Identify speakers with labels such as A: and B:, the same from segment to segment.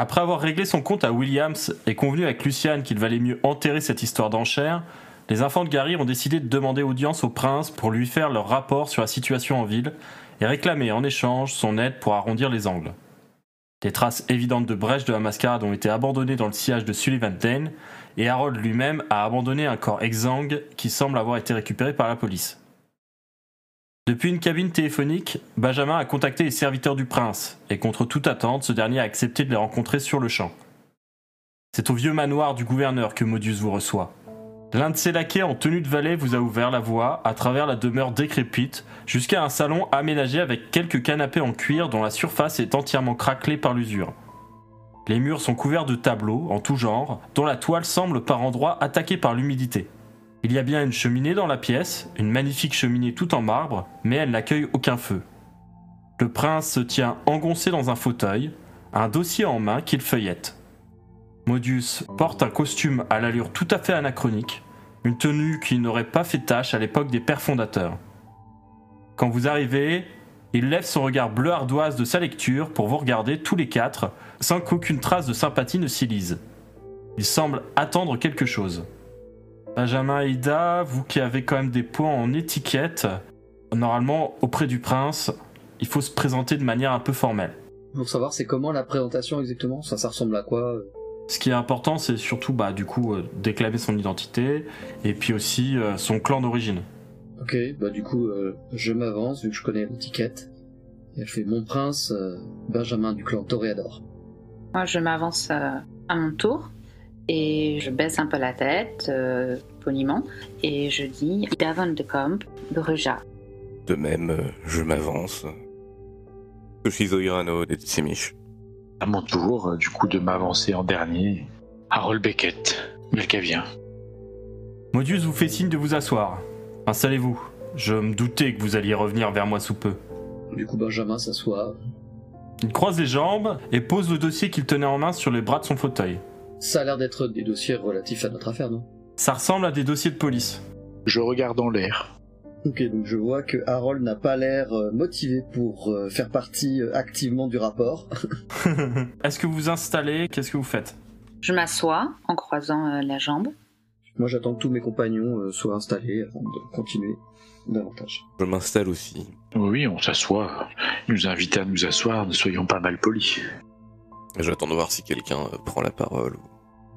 A: Après avoir réglé son compte à Williams et convenu avec Luciane qu'il valait mieux enterrer cette histoire d'enchère, les enfants de Gary ont décidé de demander audience au prince pour lui faire leur rapport sur la situation en ville et réclamer en échange son aide pour arrondir les angles. Des traces évidentes de brèches de la mascarade ont été abandonnées dans le sillage de Sullivan Lane et Harold lui-même a abandonné un corps exsangue qui semble avoir été récupéré par la police. Depuis une cabine téléphonique, Benjamin a contacté les serviteurs du prince, et contre toute attente, ce dernier a accepté de les rencontrer sur le champ. C'est au vieux manoir du gouverneur que Modius vous reçoit. L'un de ses laquais en tenue de valet vous a ouvert la voie à travers la demeure décrépite jusqu'à un salon aménagé avec quelques canapés en cuir dont la surface est entièrement craquelée par l'usure. Les murs sont couverts de tableaux en tout genre, dont la toile semble par endroits attaquée par l'humidité. Il y a bien une cheminée dans la pièce, une magnifique cheminée tout en marbre, mais elle n'accueille aucun feu. Le prince se tient engoncé dans un fauteuil, un dossier en main qu'il feuillette. Modius porte un costume à l'allure tout à fait anachronique, une tenue qui n'aurait pas fait tâche à l'époque des pères fondateurs. Quand vous arrivez, il lève son regard bleu ardoise de sa lecture pour vous regarder tous les quatre, sans qu'aucune trace de sympathie ne s'y lise. Il semble attendre quelque chose. Benjamin Ida, vous qui avez quand même des points en étiquette, normalement, auprès du prince, il faut se présenter de manière un peu formelle.
B: Pour savoir, c'est comment la présentation exactement Ça, ça ressemble à quoi euh
A: Ce qui est important, c'est surtout, bah, du coup, euh, déclamer son identité et puis aussi euh, son clan d'origine.
B: Ok, bah du coup, euh, je m'avance vu que je connais l'étiquette. Et je fais mon prince, euh, Benjamin du clan Toréador.
C: Moi, je m'avance euh, à mon tour et je baisse un peu la tête, euh, poliment, et je dis Davon de Camp, Bruja.
D: De même, euh, je m'avance. Toshizo Hirano de Tsimish.
E: À mon tour, du coup, de m'avancer en dernier. Harold Beckett, Melkavien.
A: Modius vous fait signe de vous asseoir. Installez-vous. Je me doutais que vous alliez revenir vers moi sous peu.
B: Du coup, Benjamin s'assoit.
A: Il croise les jambes et pose le dossier qu'il tenait en main sur les bras de son fauteuil.
B: Ça a l'air d'être des dossiers relatifs à notre affaire, non?
A: Ça ressemble à des dossiers de police.
E: Je regarde en l'air.
B: Ok, donc je vois que Harold n'a pas l'air euh, motivé pour euh, faire partie euh, activement du rapport.
A: Est-ce que vous vous installez? Qu'est-ce que vous faites?
C: Je m'assois en croisant la jambe.
B: Moi, j'attends que tous mes compagnons soient installés avant de continuer davantage.
D: Je m'installe aussi.
E: Oui, on s'assoit. Il nous a invités à nous asseoir, ne soyons pas mal polis.
D: J'attends de voir si quelqu'un euh, prend la parole.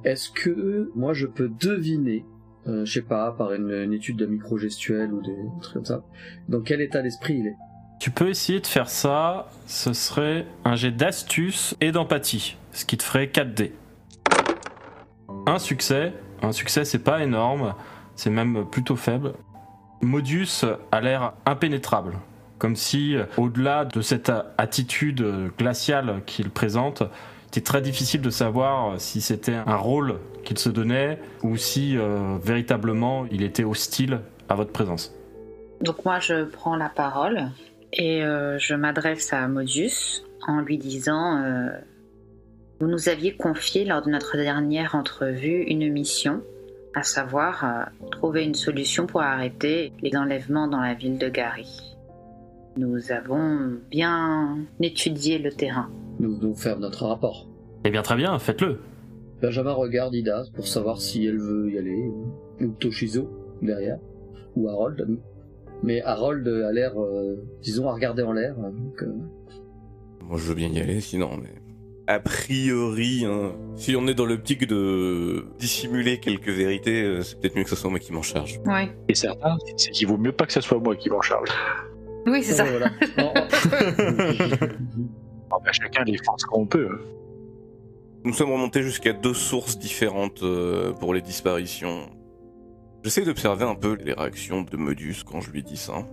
B: Est-ce que moi je peux deviner, euh, je sais pas, par une, une étude de micro-gestuelle ou des trucs comme ça, dans quel état d'esprit il est?
A: Tu peux essayer de faire ça. Ce serait un jet d'astuce et d'empathie, ce qui te ferait 4 dés. Un succès. Un succès, c'est pas énorme. C'est même plutôt faible. Modius a l'air impénétrable. Comme si, euh, au-delà de cette a- attitude euh, glaciale qu'il présente, c'était très difficile de savoir euh, si c'était un rôle qu'il se donnait ou si euh, véritablement il était hostile à votre présence.
C: Donc moi, je prends la parole et euh, je m'adresse à Modius en lui disant euh, Vous nous aviez confié lors de notre dernière entrevue une mission, à savoir euh, trouver une solution pour arrêter les enlèvements dans la ville de Gary. Nous avons bien étudié le terrain.
B: Nous devons faire notre rapport.
A: Eh bien très bien, faites-le.
B: Benjamin regarde Ida pour savoir si elle veut y aller, ou, Toshizo derrière, ou Harold. Mais Harold a l'air, euh, disons, à regarder en l'air. donc, euh,
D: Moi, je veux bien y aller, sinon, mais. A priori, hein, si on est dans l'optique de dissimuler quelques vérités, euh, c'est peut-être mieux que ce soit moi qui m'en charge.
C: Oui.
E: Et certain, c'est qu'il vaut mieux pas que ce soit moi qui m'en charge.
C: Oui, c'est ça.
B: Voilà. Non,
E: chacun défend ce qu'on peut. hein.
D: Nous sommes remontés jusqu'à deux sources différentes euh, pour les disparitions. J'essaie d'observer un peu les réactions de Modus quand je lui dis ça.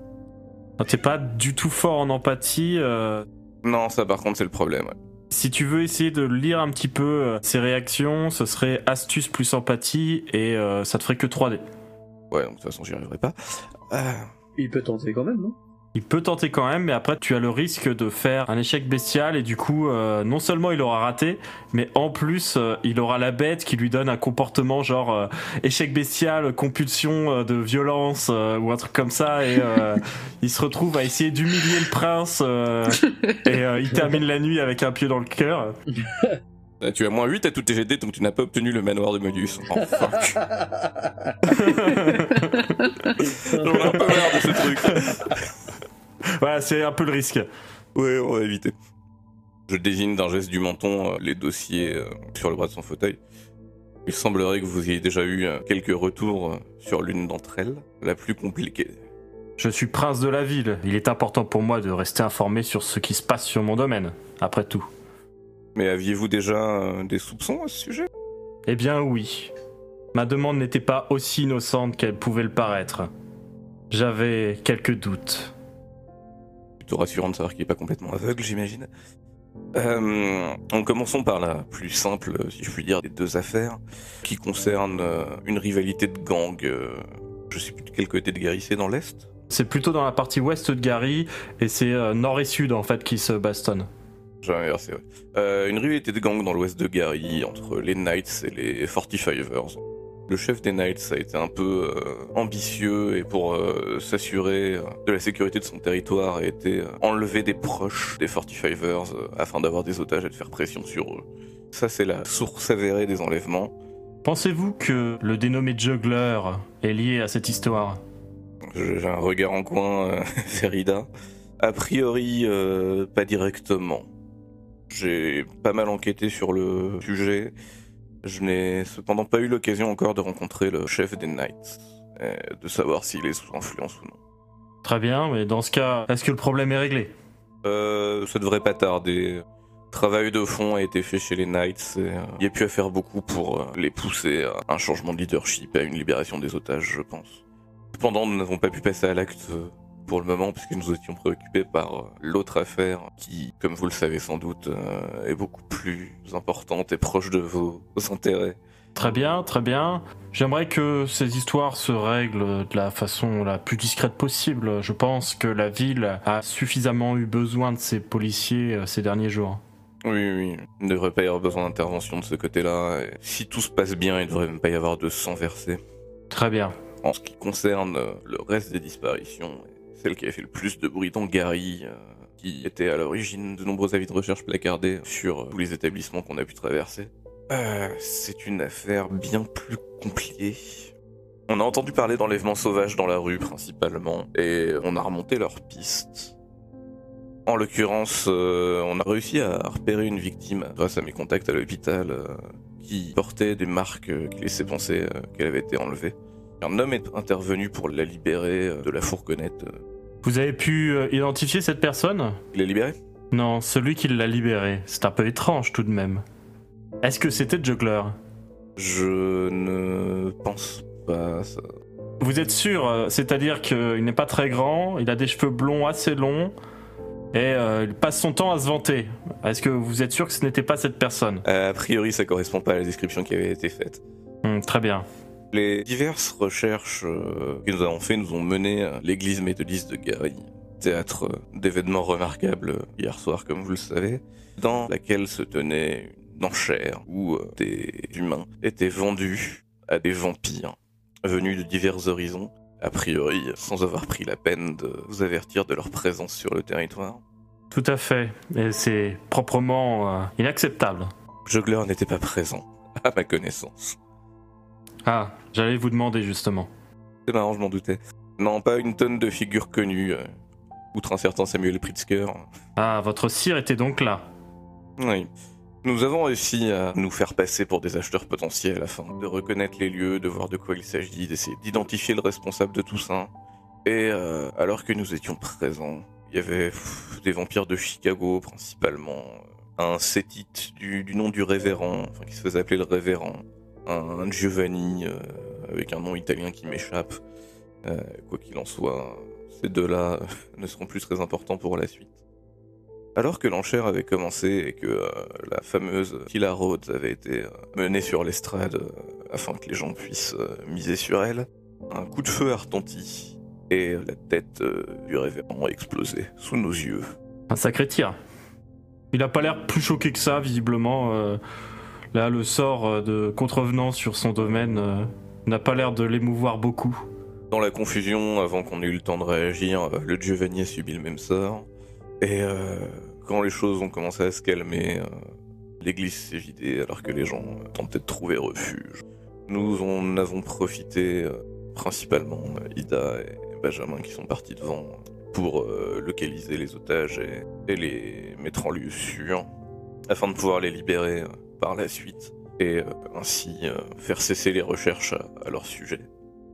A: Ah, T'es pas du tout fort en empathie. euh,
D: Non, ça par contre c'est le problème. ouais.
A: Si tu veux essayer de lire un petit peu euh, ses réactions, ce serait astuce plus empathie et euh, ça te ferait que 3D.
D: Ouais, donc de toute façon j'y arriverai pas. Euh,
B: il peut tenter quand même, non?
A: Il peut tenter quand même, mais après tu as le risque de faire un échec bestial et du coup, euh, non seulement il aura raté, mais en plus euh, il aura la bête qui lui donne un comportement genre euh, échec bestial, compulsion euh, de violence euh, ou un truc comme ça et euh, il se retrouve à essayer d'humilier le prince euh, et euh, il termine la nuit avec un pied dans le cœur.
D: tu as moins 8 à tout tes GD donc tu n'as pas obtenu le manoir de Modus. Oh fuck. J'en ai un peu marre de ce truc.
A: Voilà, c'est un peu le risque.
D: Ouais, on va éviter. Je désigne d'un geste du menton euh, les dossiers euh, sur le bras de son fauteuil. Il semblerait que vous ayez déjà eu euh, quelques retours sur l'une d'entre elles, la plus compliquée.
A: Je suis prince de la ville. Il est important pour moi de rester informé sur ce qui se passe sur mon domaine, après tout.
D: Mais aviez-vous déjà des soupçons à ce sujet?
A: Eh bien oui. Ma demande n'était pas aussi innocente qu'elle pouvait le paraître. J'avais quelques doutes.
D: Plutôt rassurant de savoir qu'il n'est pas complètement aveugle, j'imagine. Euh, en commençons par la plus simple, euh, si je puis dire, des deux affaires, qui concerne euh, une rivalité de gang. euh, je sais plus de quel côté de Gary c'est, dans l'Est?
A: C'est plutôt dans la partie ouest de Gary, et c'est nord et sud en fait qui se bastonnent.
D: J'ai inversé, ouais. Une rivalité de gang dans l'ouest de Gary entre les Knights et les 45ers. Le chef des Knights a été un peu euh, ambitieux et pour euh, s'assurer euh, de la sécurité de son territoire a été enlevé des proches des 45ers euh, afin d'avoir des otages et de faire pression sur eux. Ça c'est la source avérée des enlèvements.
A: Pensez-vous que le dénommé Juggler est lié à cette histoire?
D: J'ai un regard en coin euh, vers Ida. A priori, euh, pas directement. J'ai pas mal enquêté sur le sujet. Je n'ai cependant pas eu l'occasion encore de rencontrer le chef des Knights, et de savoir s'il est sous influence ou non.
A: Très bien, mais dans ce cas, est-ce que le problème est réglé?
D: Euh, ça devrait pas tarder. Travail de fond a été fait chez les Knights et euh, il y a pu à faire beaucoup pour euh, les pousser à un changement de leadership à une libération des otages, je pense. Cependant, nous n'avons pas pu passer à l'acte euh, pour le moment puisque nous étions préoccupés par euh, l'autre affaire qui, comme vous le savez sans doute, euh, est beaucoup plus importante et proche de vos, vos intérêts.
A: Très bien, très bien. J'aimerais que ces histoires se règlent de la façon la plus discrète possible. Je pense que la ville a suffisamment eu besoin de ces policiers euh, ces derniers jours.
D: Oui, oui, il ne devrait pas y avoir besoin d'intervention de ce côté-là. si tout se passe bien, il ne devrait même pas y avoir de sang versé.
A: Très bien.
D: En ce qui concerne le reste des disparitions, celle qui a fait le plus de bruit dans Gary, euh, qui était à l'origine de nombreux avis de recherche placardés sur euh, tous les établissements qu'on a pu traverser, euh, c'est une affaire bien plus compliquée. On a entendu parler d'enlèvements sauvages dans la rue principalement, et on a remonté leurs pistes. En l'occurrence, on a réussi à repérer une victime grâce à mes contacts à l'hôpital qui portait des marques qui laissaient penser qu'elle avait été enlevée. Un homme est intervenu pour la libérer de la fourgonnette.
A: Vous avez pu euh, identifier cette personne?
D: Il est libéré?
A: Non, celui qui l'a libéré. C'est un peu étrange tout de même. Est-ce que c'était Juggler
D: Je ne pense pas. Ça.
A: Vous êtes sûr euh, C'est-à-dire qu'il n'est pas très grand, il a des cheveux blonds assez longs, et euh, il passe son temps à se vanter. Est-ce que vous êtes sûr que ce n'était pas cette personne?
D: A priori, ça correspond pas à la description qui avait été faite.
A: Hmm, Très bien.
D: Les diverses recherches euh, que nous avons fait nous ont mené à l'église méthodiste de Gary, théâtre d'événements remarquables euh, hier soir, comme vous le savez, dans laquelle se tenait une enchère où euh, des humains étaient vendus à des vampires venus de divers horizons, a priori sans avoir pris la peine de vous avertir de leur présence sur le territoire.
A: Tout à fait. Et c'est proprement euh, inacceptable.
D: Juggler n'était pas présent, à ma connaissance.
A: Ah, j'allais vous demander justement.
D: C'est marrant, je m'en doutais. Non, pas une tonne de figures connues, euh, outre un certain Samuel Pritzker.
A: Ah, votre cire était donc là.
D: Oui. Nous avons réussi à nous faire passer pour des acheteurs potentiels afin de reconnaître les lieux, de voir de quoi il s'agit, d'essayer d'identifier le responsable de tout ça. Et euh, alors que nous étions présents, il y avait pff, des vampires de Chicago principalement, un sétite du, du nom du révérend, enfin qui se faisait appeler le révérend, un, Giovanni euh, avec un nom italien qui m'échappe. Euh, quoi qu'il en soit, ces deux-là ne seront plus très importants pour la suite. Alors que l'enchère avait commencé et que euh, la fameuse Killa Rhodes avait été euh, menée sur l'estrade euh, afin que les gens puissent euh, miser sur elle, un coup de feu a retenti et la tête euh, du révérend a explosé sous nos yeux.
A: Un sacré tir. Il a pas l'air plus choqué que ça, visiblement. Là, le sort euh, de contrevenant sur son domaine euh, n'a pas l'air de l'émouvoir beaucoup.
D: Dans la confusion, avant qu'on ait eu le temps de réagir, euh, le Giovanni a subi le même sort. Et quand les choses ont commencé à se calmer, l'église s'est vidée alors que les gens tentaient de trouver refuge. Nous en avons profité, principalement Ida et Benjamin qui sont partis devant pour localiser les otages et, les mettre en lieu sûr, afin de pouvoir les libérer par la suite et euh, ainsi euh, faire cesser les recherches à- leur sujet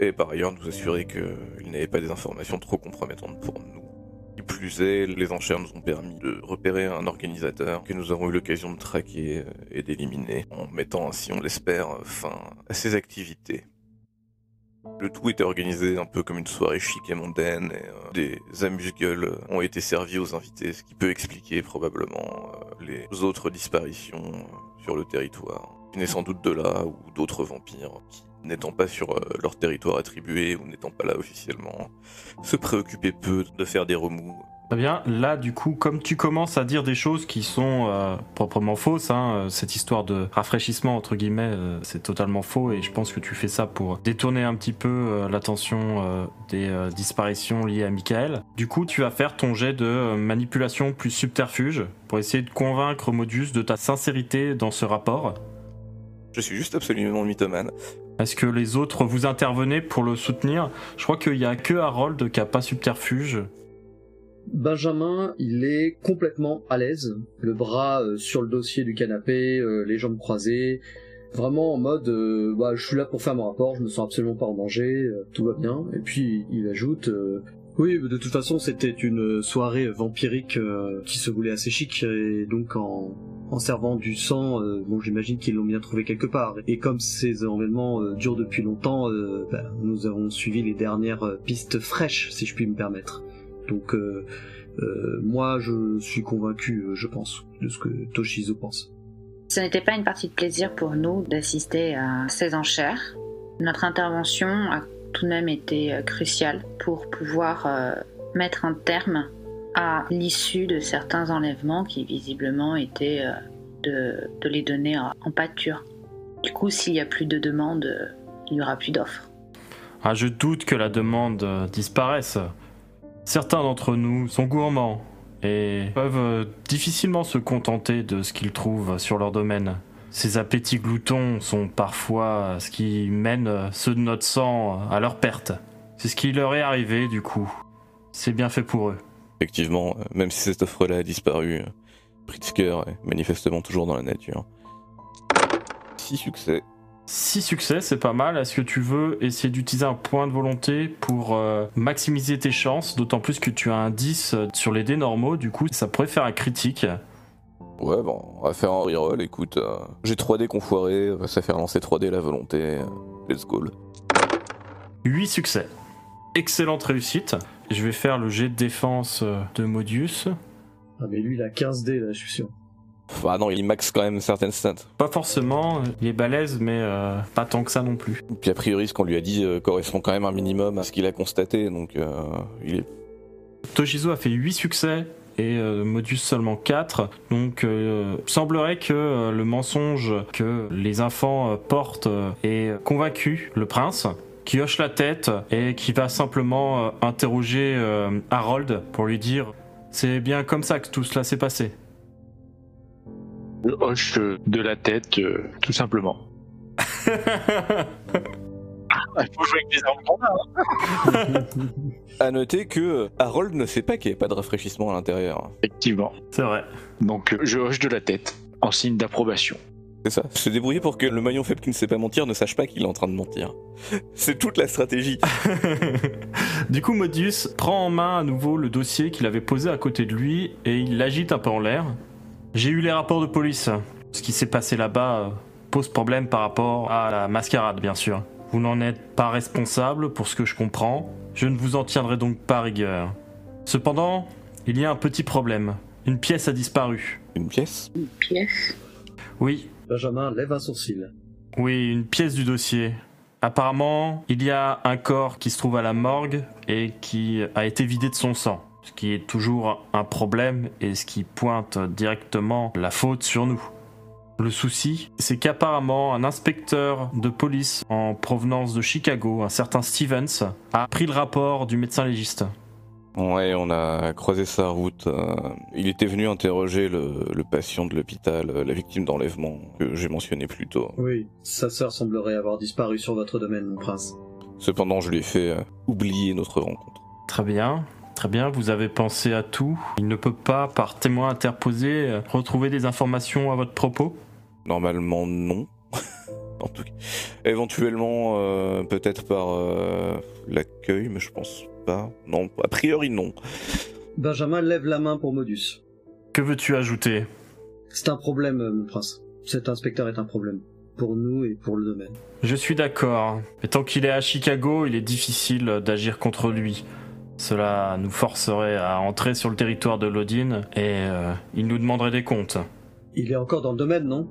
D: et par ailleurs nous assurer qu'ils n'avaient pas des informations trop compromettantes pour nous. Qui plus est, les enchères nous ont permis de repérer un organisateur que nous avons eu l'occasion de traquer et d'éliminer, en mettant ainsi, on l'espère, fin à ses activités. Le tout était organisé un peu comme une soirée chic et mondaine, et euh, des amuse-gueules ont été servis aux invités, ce qui peut expliquer probablement euh, les autres disparitions euh, sur le territoire, qui venaient sans doute de là ou d'autres vampires qui n'étant pas sur leur territoire attribué ou n'étant pas là officiellement, se préoccupaient peu de faire des remous.
A: Très bien. Là, du coup, comme tu commences à dire des choses qui sont euh, proprement fausses, hein, euh, cette histoire de rafraîchissement, entre guillemets, euh, c'est totalement faux et je pense que tu fais ça pour détourner un petit peu euh, l'attention des disparitions liées à Michael. Du coup, tu vas faire ton jet de manipulation plus subterfuge pour essayer de convaincre Modius de ta sincérité dans ce rapport.
D: Je suis juste absolument mythomane.
A: Est-ce que les autres vous intervenez pour le soutenir? Je crois qu'il y a que Harold qui a pas subterfuge.
B: Benjamin, il est complètement à l'aise, le bras euh, sur le dossier du canapé, euh, les jambes croisées, vraiment en mode euh, bah, je suis là pour faire mon rapport, je me sens absolument pas en danger, tout va bien. Et puis il ajoute oui, de toute façon c'était une soirée vampirique qui se voulait assez chic et donc en servant du sang, j'imagine qu'ils l'ont bien trouvé quelque part. Et comme ces événements durent depuis longtemps, bah, nous avons suivi les dernières pistes fraîches, si je puis me permettre. Donc euh, euh, moi je suis convaincu, euh, je pense, de ce que Toshizo pense.
C: Ce n'était pas une partie de plaisir pour nous d'assister à ces enchères. Notre intervention a tout de même été cruciale pour pouvoir euh, mettre un terme à l'issue de certains enlèvements qui visiblement étaient euh, de, de les donner en, en pâture. Du coup, s'il n'y a plus de demandes, euh, il n'y aura plus d'offres.
A: Ah, je doute que la demande euh, disparaisse. Certains d'entre nous sont gourmands et peuvent euh, difficilement se contenter de ce qu'ils trouvent sur leur domaine. Ces appétits gloutons sont parfois ce qui mène euh, ceux de notre sang à leur perte. C'est ce qui leur est arrivé du coup. C'est bien fait pour eux.
D: Effectivement, euh, même si cette offre-là a disparu, euh, Pritzker est manifestement toujours dans la nature. Six succès.
A: Six succès, c'est pas mal. Est-ce que tu veux essayer d'utiliser un point de volonté pour euh, maximiser tes chances D'autant plus que tu as un 10 sur les dés normaux, du coup ça pourrait faire un critique.
D: Ouais, bon, on va faire un reroll, écoute. euh, J'ai 3D qu'on foiré, on va se faire lancer 3D la volonté. euh, Let's go.
A: 8 succès. Excellente réussite. Je vais faire le jet de défense euh, de Modius.
B: Ah mais lui il a 15 dés là, je suis sûr.
D: Pff, Ah non, il max quand même certaines stats.
A: Pas forcément, il est balèze, mais euh, pas tant que ça non plus.
D: Puis a priori, ce qu'on lui a dit euh, correspond quand même un minimum à ce qu'il a constaté, donc euh, il est
A: Toshizo a fait 8 succès et euh, Modius seulement 4. Donc euh, semblerait que euh, le mensonge que les enfants portent ait convaincu le prince qui hoche la tête et qui va simplement interroger Harold pour lui dire c'est bien comme ça que tout cela s'est passé.
E: Je hoche de la tête, euh, tout simplement. Il faut jouer avec les armes qu'on a, hein.
D: À noter que euh, Harold ne sait pas qu'il n'y a pas de rafraîchissement à l'intérieur.
E: Effectivement.
A: c'est vrai.
E: Donc euh, je hoche de la tête, en signe d'approbation.
D: C'est ça, se débrouiller pour que le maillon faible qui ne sait pas mentir ne sache pas qu'il est en train de mentir. C'est toute la stratégie.
A: du coup, Modius prend en main à nouveau le dossier qu'il avait posé à côté de lui et il l'agite un peu en l'air. J'ai eu les rapports de police. Ce qui s'est passé là-bas euh, pose problème par rapport à la mascarade, bien sûr. Vous n'en êtes pas responsable pour ce que je comprends. Je ne vous en tiendrai donc pas rigueur. Cependant, il y a un petit problème. Une pièce a disparu.
D: Une pièce?
C: Une pièce?
A: Oui,
B: Benjamin lève un sourcil.
A: oui, une pièce du dossier. Apparemment, il y a un corps qui se trouve à la morgue et qui a été vidé de son sang. Ce qui est toujours un problème et ce qui pointe directement la faute sur nous. Le souci, c'est qu'apparemment un inspecteur de police en provenance de Chicago, un certain Stevens, a pris le rapport du médecin légiste.
D: Ouais, on a croisé sa route. euh, il était venu interroger le, le patient de l'hôpital, euh, la victime d'enlèvement que j'ai mentionné plus tôt.
B: Oui, sa sœur semblerait avoir disparu sur votre domaine, mon prince.
D: Cependant, je lui ai fait euh, oublier notre rencontre.
A: Très bien, très bien, vous avez pensé à tout. Il ne peut pas, par témoin interposé, euh, retrouver des informations à votre propos
D: Normalement, non. en tout cas, éventuellement, euh, peut-être par euh, l'accueil, mais je pense pas. Non, a priori, non.
B: Benjamin lève la main pour Modus.
A: Que veux-tu ajouter?
B: C'est un problème, mon prince. Cet inspecteur est un problème. Pour nous et pour le domaine.
A: Je suis d'accord. Et tant qu'il est à Chicago, il est difficile d'agir contre lui. Cela nous forcerait à entrer sur le territoire de Lodin et euh, il nous demanderait des comptes.
B: Il est encore dans le domaine, non?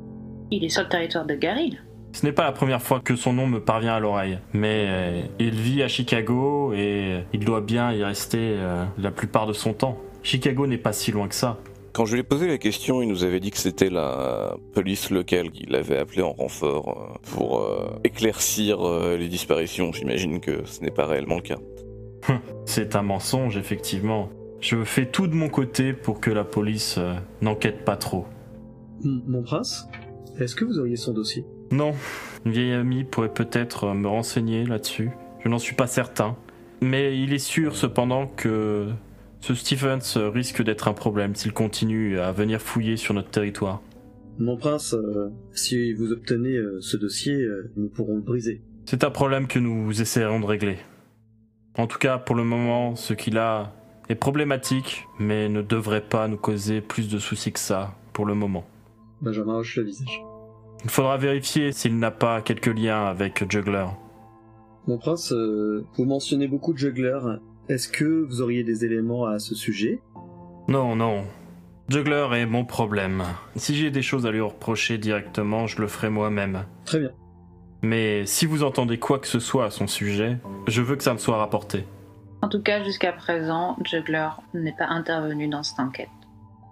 C: Il est sur le territoire de Garil.
A: Ce n'est pas la première fois que son nom me parvient à l'oreille, mais euh, il vit à Chicago et il doit bien y rester euh, la plupart de son temps. Chicago n'est pas si loin que ça.
D: Quand je lui ai posé la question, il nous avait dit que c'était la police locale qui l'avait appelé en renfort euh, pour euh, éclaircir euh, les disparitions. J'imagine que ce n'est pas réellement le cas.
A: C'est un mensonge, effectivement. Je fais tout de mon côté pour que la police euh, n'enquête pas trop.
B: M- Mon prince Est-ce que vous auriez son dossier?
A: Non, une vieille amie pourrait peut-être euh, me renseigner là-dessus. Je n'en suis pas certain. Mais il est sûr cependant que ce Stephens risque d'être un problème s'il continue à venir fouiller sur notre territoire.
B: Mon prince, euh, si vous obtenez euh, ce dossier, euh, nous pourrons le briser.
A: C'est un problème que nous essaierons de régler. En tout cas, pour le moment, ce qu'il a est problématique, mais ne devrait pas nous causer plus de soucis que ça, pour le moment.
B: Benjamin hoche le visage.
A: Il faudra vérifier s'il n'a pas quelques liens avec Juggler.
B: Mon prince, euh, vous mentionnez beaucoup de jugglers. Est-ce que vous auriez des éléments à ce sujet?
A: Non, non. Juggler est mon problème. Si j'ai des choses à lui reprocher directement, je le ferai moi-même.
B: Très bien.
A: Mais si vous entendez quoi que ce soit à son sujet, je veux que ça me soit rapporté.
C: En tout cas, jusqu'à présent, Juggler n'est pas intervenu dans cette enquête.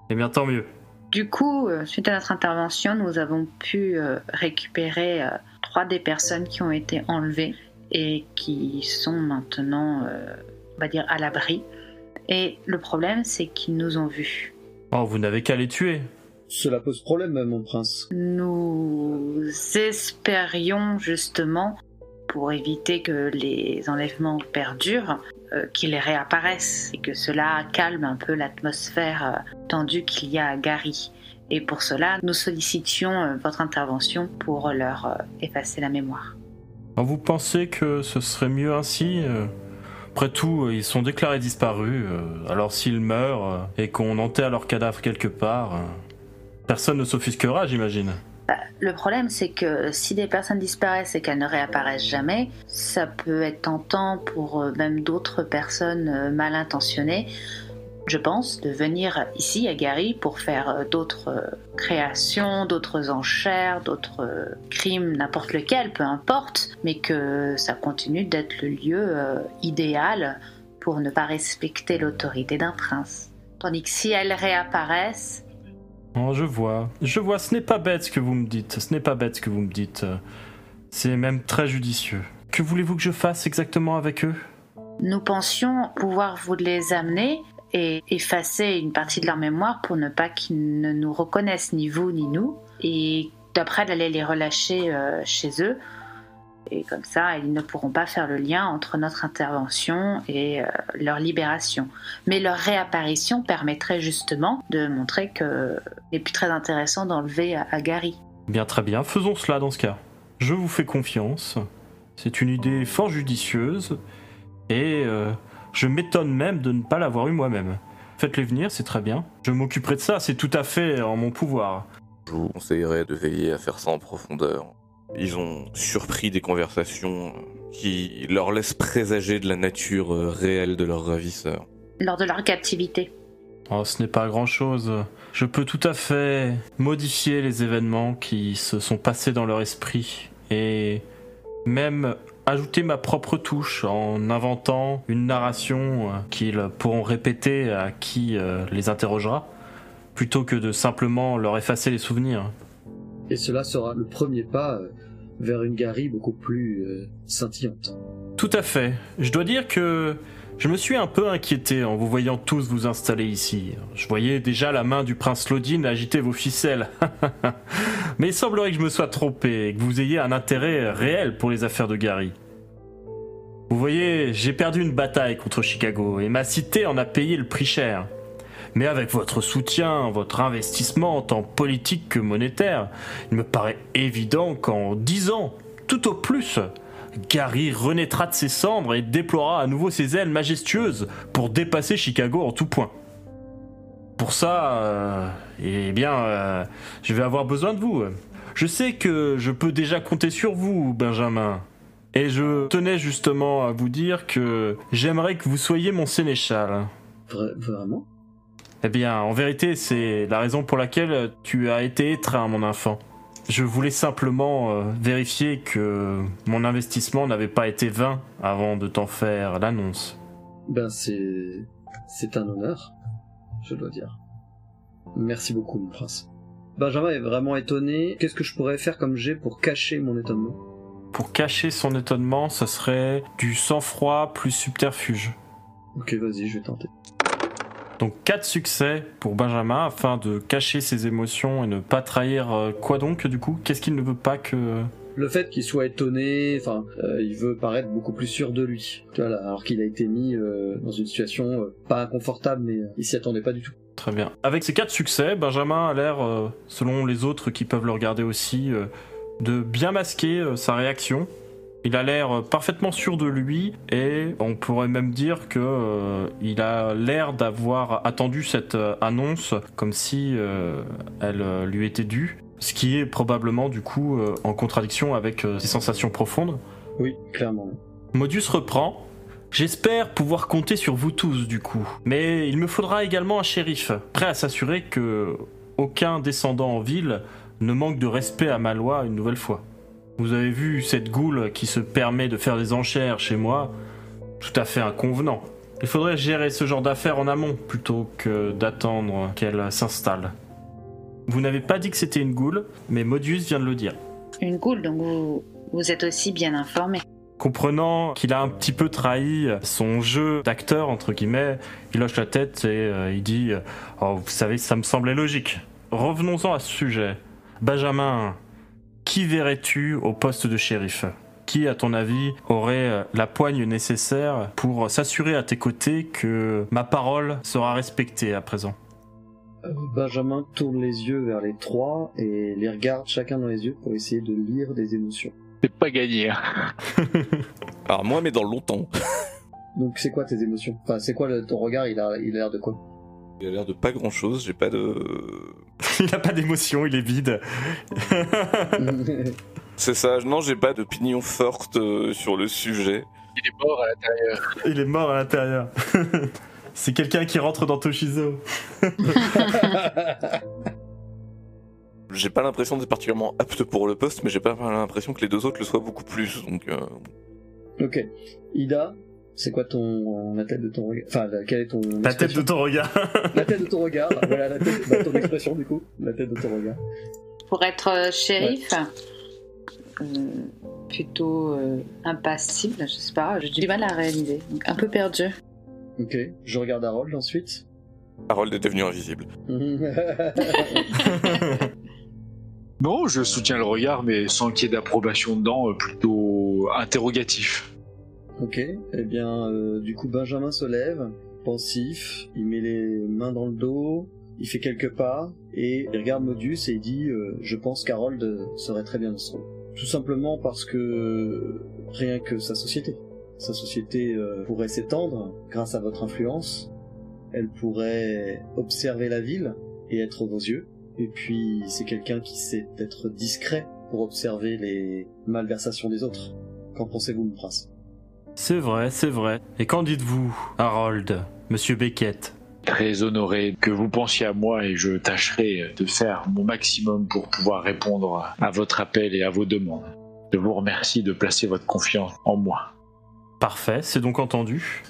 A: Eh bien, tant mieux.
C: Du coup, euh, suite à notre intervention, nous avons pu euh, récupérer euh, trois des personnes qui ont été enlevées et qui sont maintenant, on va dire, à l'abri. Et le problème, c'est qu'ils nous ont vus.
A: Oh, vous n'avez qu'à les tuer.
B: Cela pose problème, mon prince.
C: Nous espérions justement, pour éviter que les enlèvements perdurent, euh, qu'ils réapparaissent et que cela calme un peu l'atmosphère euh, tendue qu'il y a à Gary. Et pour cela, nous sollicitions euh, votre intervention pour leur euh, effacer la mémoire.
A: Alors, Vous pensez que ce serait mieux ainsi Après tout, ils sont déclarés disparus. Alors s'ils meurent et qu'on enterre leur cadavre quelque part, personne ne s'offusquera, j'imagine.
C: Bah, le problème, c'est que si des personnes disparaissent et qu'elles ne réapparaissent jamais, ça peut être tentant pour euh, même d'autres personnes euh, mal intentionnées, je pense, de venir ici à Gary pour faire euh, d'autres créations, d'autres enchères, d'autres crimes, n'importe lequel, peu importe, mais que ça continue d'être le lieu idéal pour ne pas respecter l'autorité d'un prince. Tandis que si elles réapparaissent,
A: Oh, je vois. Je vois, ce n'est pas bête ce que vous me dites. Ce n'est pas bête ce que vous me dites. C'est même très judicieux. Que voulez-vous que je fasse exactement avec eux?
C: Nous pensions pouvoir vous les amener et effacer une partie de leur mémoire pour ne pas qu'ils ne nous reconnaissent ni vous ni nous et d'après d'aller les relâcher euh, chez eux et comme ça ils ne pourront pas faire le lien entre notre intervention et euh, leur libération. Mais leur réapparition permettrait justement de montrer que n'est plus très intéressant d'enlever à, à Gary.
A: Bien très bien, faisons cela dans ce cas. Je vous fais confiance. C'est une idée fort judicieuse et euh, je m'étonne même de ne pas l'avoir eu moi-même. Faites-les venir, c'est très bien. Je m'occuperai de ça, c'est tout à fait en mon pouvoir.
D: Je vous conseillerais de veiller à faire ça en profondeur. Ils ont surpris des conversations qui leur laissent présager de la nature euh, réelle de leur ravisseur.
C: Lors de leur captivité.
A: Oh, ce n'est pas grand-chose. Je peux tout à fait modifier les événements qui se sont passés dans leur esprit et même ajouter ma propre touche en inventant une narration euh, qu'ils pourront répéter à qui euh, les interrogera, plutôt que de simplement leur effacer les souvenirs.
B: Et cela sera le premier pas euh, vers une Gary beaucoup plus euh, scintillante.
A: Tout à fait. Je dois dire que je me suis un peu inquiété en vous voyant tous vous installer ici. Je voyais déjà la main du prince Lodin agiter vos ficelles. Mais il semblerait que je me sois trompé et que vous ayez un intérêt réel pour les affaires de Gary. Vous voyez, j'ai perdu une bataille contre Chicago et ma cité en a payé le prix cher. Mais avec votre soutien, votre investissement tant politique que monétaire, il me paraît évident qu'en dix ans, tout au plus, Gary renaîtra de ses cendres et déploiera à nouveau ses ailes majestueuses pour dépasser Chicago en tout point. Pour ça, euh, eh bien, euh, je vais avoir besoin de vous. Je sais que je peux déjà compter sur vous, Benjamin. Et je tenais justement à vous dire que j'aimerais que vous soyez mon sénéchal.
B: Vra- vraiment?
A: Eh bien, en vérité, c'est la raison pour laquelle tu as été étreint, mon enfant. Je voulais simplement euh, vérifier que mon investissement n'avait pas été vain avant de t'en faire l'annonce.
B: Ben c'est c'est un honneur, je dois dire. Merci beaucoup, mon prince. Benjamin est vraiment étonné. Qu'est-ce que je pourrais faire comme jet pour cacher mon étonnement?
A: Pour cacher son étonnement, ce serait du sang-froid plus subterfuge.
B: Ok, vas-y, je vais tenter.
A: Donc 4 succès pour Benjamin afin de cacher ses émotions et ne pas trahir euh, quoi donc du coup? Qu'est-ce qu'il ne veut pas que...
B: Le fait qu'il soit étonné, enfin, euh, il veut paraître beaucoup plus sûr de lui. Tu vois, là, alors qu'il a été mis euh, dans une situation euh, pas inconfortable, mais il s'y attendait pas du tout.
A: Très bien. Avec ces quatre succès, Benjamin a l'air, selon les autres qui peuvent le regarder aussi, de bien masquer sa réaction. Il a l'air euh, parfaitement sûr de lui et on pourrait même dire que euh, il a l'air d'avoir attendu cette euh, annonce comme si euh, elle lui était due, ce qui est probablement du coup euh, en contradiction avec ses sensations profondes.
B: Oui, clairement.
A: Modius reprend. J'espère pouvoir compter sur vous tous du coup. Mais il me faudra également un shérif, prêt à s'assurer que aucun descendant en ville ne manque de respect à ma loi une nouvelle fois. Vous avez vu cette goule qui se permet de faire des enchères chez moi? Tout à fait inconvenant. Il faudrait gérer ce genre d'affaires en amont plutôt que d'attendre qu'elle s'installe. Vous n'avez pas dit que c'était une goule, mais Modius vient de le dire.
C: Une goule, donc vous, vous êtes aussi bien informé.
A: Comprenant qu'il a un petit peu trahi son jeu d'acteur, entre guillemets, il hoche la tête et euh, il dit Oh, vous savez, ça me semblait logique. Revenons-en à ce sujet. Benjamin, qui verrais-tu au poste de shérif? Qui, à ton avis, aurait euh, la poigne nécessaire pour s'assurer à tes côtés que ma parole sera respectée à présent?
B: Euh, Benjamin tourne les yeux vers les trois et les regarde chacun dans les yeux pour essayer de lire des émotions.
E: C'est pas gagné. hein.
D: Alors moi, mais dans longtemps.
B: Donc c'est quoi tes émotions? Enfin, c'est quoi le- ton regard? Il a il a l'air de quoi?
D: Il a l'air de pas grand chose, j'ai pas de.
A: Il n'a pas d'émotion, il est vide.
D: C'est ça, non, j'ai pas d'opinion forte euh, sur le sujet.
E: Il est mort à l'intérieur.
A: Il est mort à l'intérieur. C'est quelqu'un qui rentre dans Toshizo.
D: J'ai pas l'impression d'être particulièrement apte pour le poste, mais j'ai pas l'impression que les deux autres le soient beaucoup plus. Donc, euh,
B: ok. Ida, c'est quoi ton la tête de ton regard? Enfin, la- quelle est ton
A: La tête de ton regard.
B: La tête de ton regard. voilà la tête, bah, ton expression du coup. La tête de ton regard.
C: Pour être euh, shérif, euh, plutôt euh, impassible, je sais pas, j'ai du mal à réaliser. Donc un peu perdu.
B: Ok. Je regarde Harold ensuite.
D: Harold est devenu invisible.
E: Non, je soutiens le regard, mais sans qu'il y ait d'approbation dedans, plutôt interrogatif.
B: Ok. Eh bien, euh, du coup, Benjamin se lève, pensif. Il met les mains dans le dos. Il fait quelques pas et il regarde Modius et il dit euh, Je pense qu'Harold serait très bien dans ce rôle. Tout simplement parce que rien que sa société. Sa société euh, pourrait s'étendre grâce à votre influence. Elle pourrait observer la ville et être vos yeux. Et puis c'est quelqu'un qui sait être discret pour observer les malversations des autres. Qu'en pensez-vous, mon prince?
A: C'est vrai, c'est vrai. Et qu'en dites-vous, Harold, monsieur Beckett?
E: Très honoré que vous pensiez à moi et je tâcherai de faire mon maximum pour pouvoir répondre à votre appel et à vos demandes. Je vous remercie de placer votre confiance en moi.
A: Parfait, c'est donc entendu.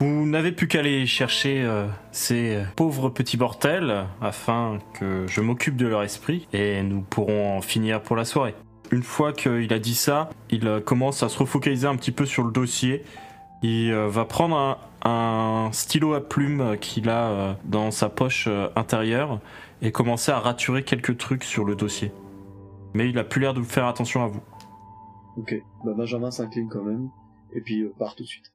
A: Vous n'avez plus qu'à aller chercher euh, ces pauvres petits mortels afin que je m'occupe de leur esprit et nous pourrons en finir pour la soirée. Une fois qu'il a dit ça, il euh, commence à se refocaliser un petit peu sur le dossier. Il euh, va prendre un, stylo à plume qu'il a euh, dans sa poche intérieure et commencer à raturer quelques trucs sur le dossier. Mais il a plus l'air de faire attention à vous.
B: Ok, bah Benjamin s'incline quand même, et puis part tout de suite.